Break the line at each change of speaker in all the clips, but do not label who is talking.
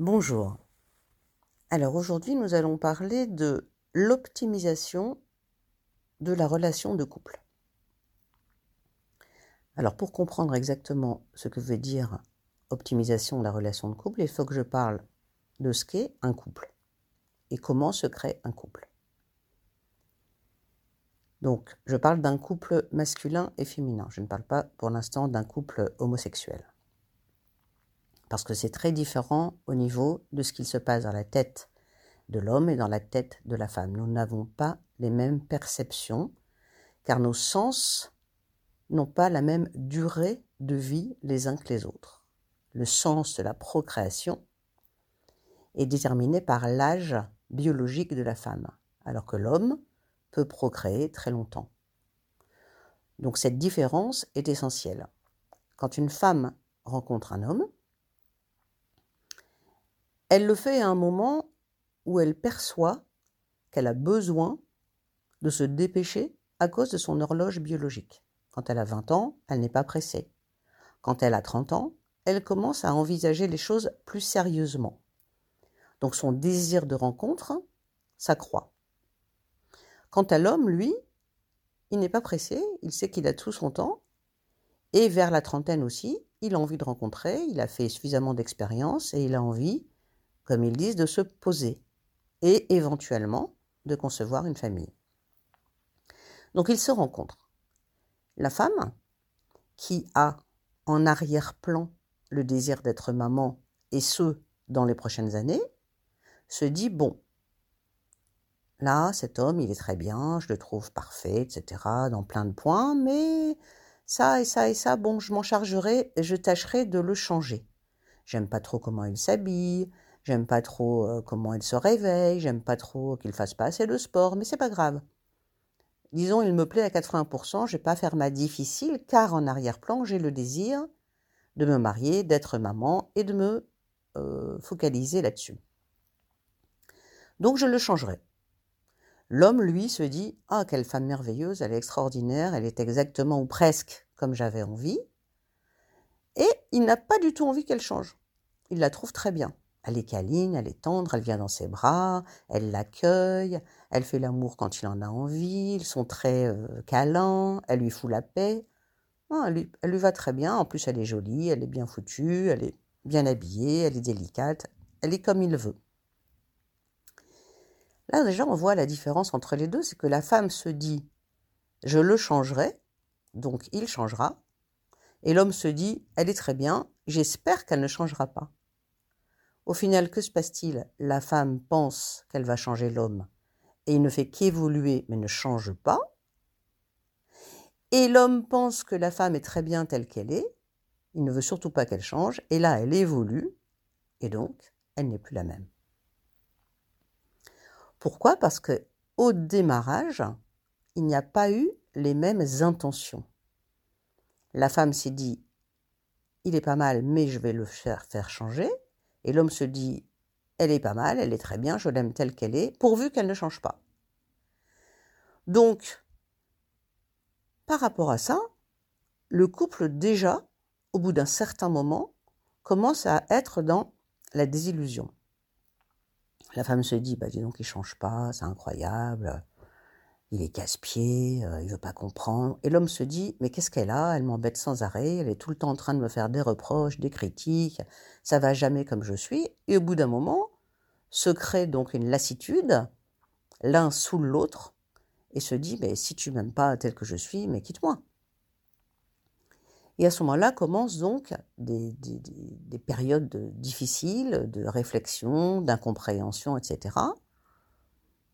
Bonjour. Alors aujourd'hui, nous allons parler de l'optimisation de la relation de couple. Alors pour comprendre exactement ce que veut dire optimisation de la relation de couple, il faut que je parle de ce qu'est un couple et comment se crée un couple. Donc, je parle d'un couple masculin et féminin. Je ne parle pas pour l'instant d'un couple homosexuel parce que c'est très différent au niveau de ce qu'il se passe dans la tête de l'homme et dans la tête de la femme. Nous n'avons pas les mêmes perceptions, car nos sens n'ont pas la même durée de vie les uns que les autres. Le sens de la procréation est déterminé par l'âge biologique de la femme, alors que l'homme peut procréer très longtemps. Donc cette différence est essentielle. Quand une femme rencontre un homme, elle le fait à un moment où elle perçoit qu'elle a besoin de se dépêcher à cause de son horloge biologique. Quand elle a 20 ans, elle n'est pas pressée. Quand elle a 30 ans, elle commence à envisager les choses plus sérieusement. Donc son désir de rencontre s'accroît. Quant à l'homme, lui, il n'est pas pressé, il sait qu'il a tout son temps, et vers la trentaine aussi, il a envie de rencontrer, il a fait suffisamment d'expérience et il a envie comme ils disent, de se poser et éventuellement de concevoir une famille. Donc ils se rencontrent. La femme, qui a en arrière-plan le désir d'être maman, et ce, dans les prochaines années, se dit, bon, là, cet homme, il est très bien, je le trouve parfait, etc., dans plein de points, mais ça et ça et ça, bon, je m'en chargerai je tâcherai de le changer. J'aime pas trop comment il s'habille, J'aime pas trop euh, comment il se réveille, j'aime pas trop qu'il fasse pas assez de sport, mais c'est pas grave. Disons, il me plaît à 80%, je vais pas faire ma difficile, car en arrière-plan, j'ai le désir de me marier, d'être maman et de me euh, focaliser là-dessus. Donc je le changerai. L'homme, lui, se dit Ah, quelle femme merveilleuse, elle est extraordinaire, elle est exactement ou presque comme j'avais envie. Et il n'a pas du tout envie qu'elle change. Il la trouve très bien. Elle est câline, elle est tendre, elle vient dans ses bras, elle l'accueille, elle fait l'amour quand il en a envie, ils sont très euh, câlins, elle lui fout la paix. lui, elle, lui, va très bien, en plus elle est jolie, elle est bien foutue, elle est bien habillée, elle est délicate, elle est comme il veut. Là déjà on voit la différence entre les deux, c'est que la femme se dit je le changerai, donc il changera, et l'homme se dit elle est très bien, j'espère qu'elle ne changera pas. Au final, que se passe-t-il? La femme pense qu'elle va changer l'homme et il ne fait qu'évoluer mais ne change pas. Et l'homme pense que la femme est très bien telle qu'elle est, il ne veut surtout pas qu'elle change, et là elle évolue, et donc elle n'est plus la même. Pourquoi? Parce que au démarrage, il n'y a pas eu les mêmes intentions. La femme s'est dit il est pas mal, mais je vais le faire, faire changer. Et l'homme se dit, elle est pas mal, elle est très bien, je l'aime telle qu'elle est, pourvu qu'elle ne change pas. Donc, par rapport à ça, le couple déjà, au bout d'un certain moment, commence à être dans la désillusion. La femme se dit, bah dis donc, il change pas, c'est incroyable il est casse-pied, euh, il veut pas comprendre. Et l'homme se dit, mais qu'est-ce qu'elle a? Elle m'embête sans arrêt, elle est tout le temps en train de me faire des reproches, des critiques, ça va jamais comme je suis. Et au bout d'un moment, se crée donc une lassitude, l'un sous l'autre, et se dit, mais si tu m'aimes pas tel que je suis, mais quitte-moi. Et à ce moment-là commencent donc des, des, des, périodes difficiles de réflexion, d'incompréhension, etc.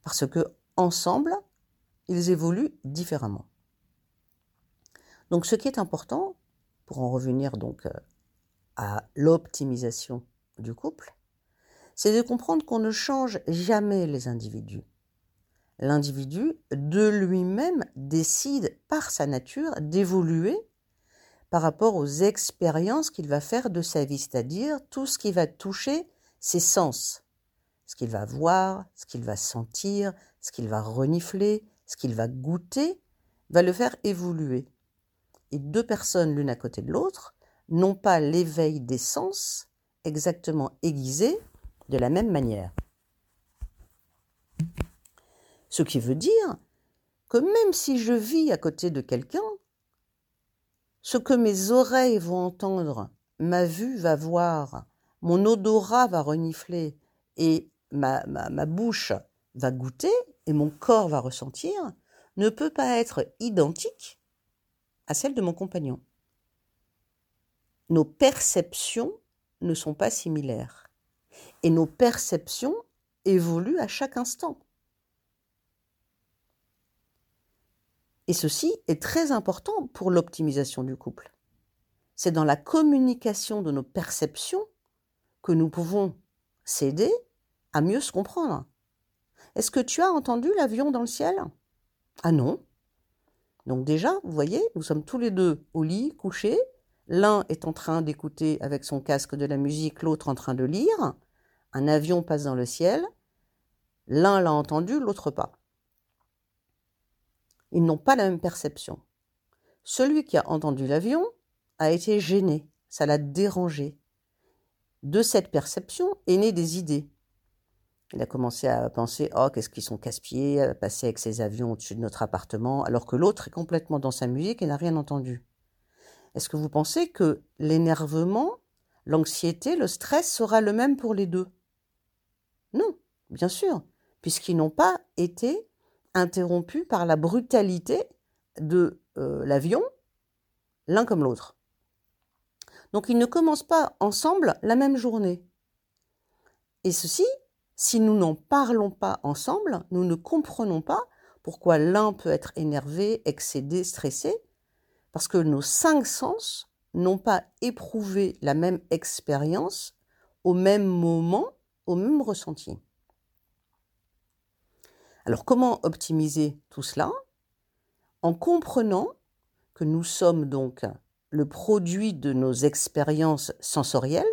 Parce que ensemble, ils évoluent différemment. Donc ce qui est important, pour en revenir donc euh, à l'optimisation du couple, c'est de comprendre qu'on ne change jamais les individus. L'individu de lui-même décide par sa nature d'évoluer par rapport aux expériences qu'il va faire de sa vie, c'est-à-dire tout ce qui va toucher ses sens, ce qu'il va voir, ce qu'il va sentir, ce qu'il va renifler, ce qu'il va goûter va le faire évoluer. Et deux personnes l'une à côté de l'autre n'ont pas l'éveil des sens exactement aiguisé de la même manière. Ce qui veut dire que même si je vis à côté de quelqu'un, ce que mes oreilles vont entendre, ma vue va voir, mon odorat va renifler et ma, bouche va goûter et mon corps va ressentir, ne peut pas être identique à celle de mon compagnon. Nos perceptions ne sont pas similaires et nos perceptions évoluent à chaque instant. Et ceci est très important pour l'optimisation du couple. C'est dans la communication de nos perceptions que nous pouvons s'aider à mieux se comprendre. Est-ce que tu as entendu l'avion dans le ciel? Ah non. Donc déjà, vous voyez, nous sommes tous les deux au lit, couchés. L'un est en train d'écouter avec son casque de la musique, l'autre en train de lire. Un avion passe dans le ciel. L'un l'a entendu, l'autre pas. Ils n'ont pas la même perception. Celui qui a entendu l'avion a été gêné, ça l'a dérangé. De cette perception est née des idées. Il a commencé à penser Oh, qu'est-ce qu'ils sont casse-pieds, à passer avec ces avions au-dessus de notre appartement, alors que l'autre est complètement dans sa musique et n'a rien entendu. Est-ce que vous pensez que l'énervement, l'anxiété, le stress sera le même pour les deux? Non, bien sûr, puisqu'ils n'ont pas été interrompus par la brutalité de euh, l'avion, l'un comme l'autre. Donc ils ne commencent pas ensemble la même journée. Et ceci, si nous n'en parlons pas ensemble, nous ne comprenons pas pourquoi l'un peut être énervé, excédé, stressé, parce que nos cinq sens n'ont pas éprouvé la même expérience au même moment, au même ressenti. Alors comment optimiser tout cela? En comprenant que nous sommes donc le produit de nos expériences sensorielles,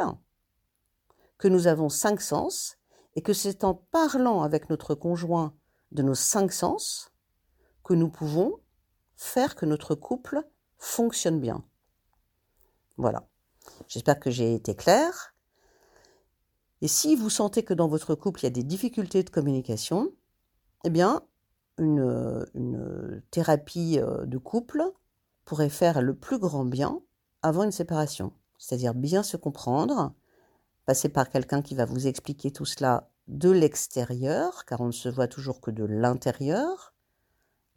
que nous avons cinq sens, et que c'est en parlant avec notre conjoint de nos cinq sens que nous pouvons faire que notre couple fonctionne bien. Voilà. J'espère que j'ai été claire. Et si vous sentez que dans votre couple il y a des difficultés de communication, eh bien, une, une thérapie euh, de couple pourrait faire le plus grand bien avant une séparation. C'est-à-dire bien se comprendre, passer par quelqu'un qui va vous expliquer tout cela de l'extérieur, car on ne se voit toujours que de l'intérieur.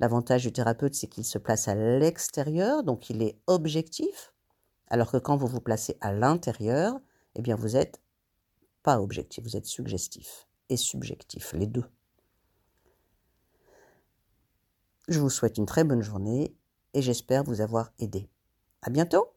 L'avantage du thérapeute, c'est qu'il se place à l'extérieur, donc il est objectif, alors que quand vous vous placez à l'intérieur, eh bien vous êtes pas objectif, vous êtes suggestif et subjectif, les deux. Je vous souhaite une très bonne journée et j'espère vous avoir aidé. À bientôt!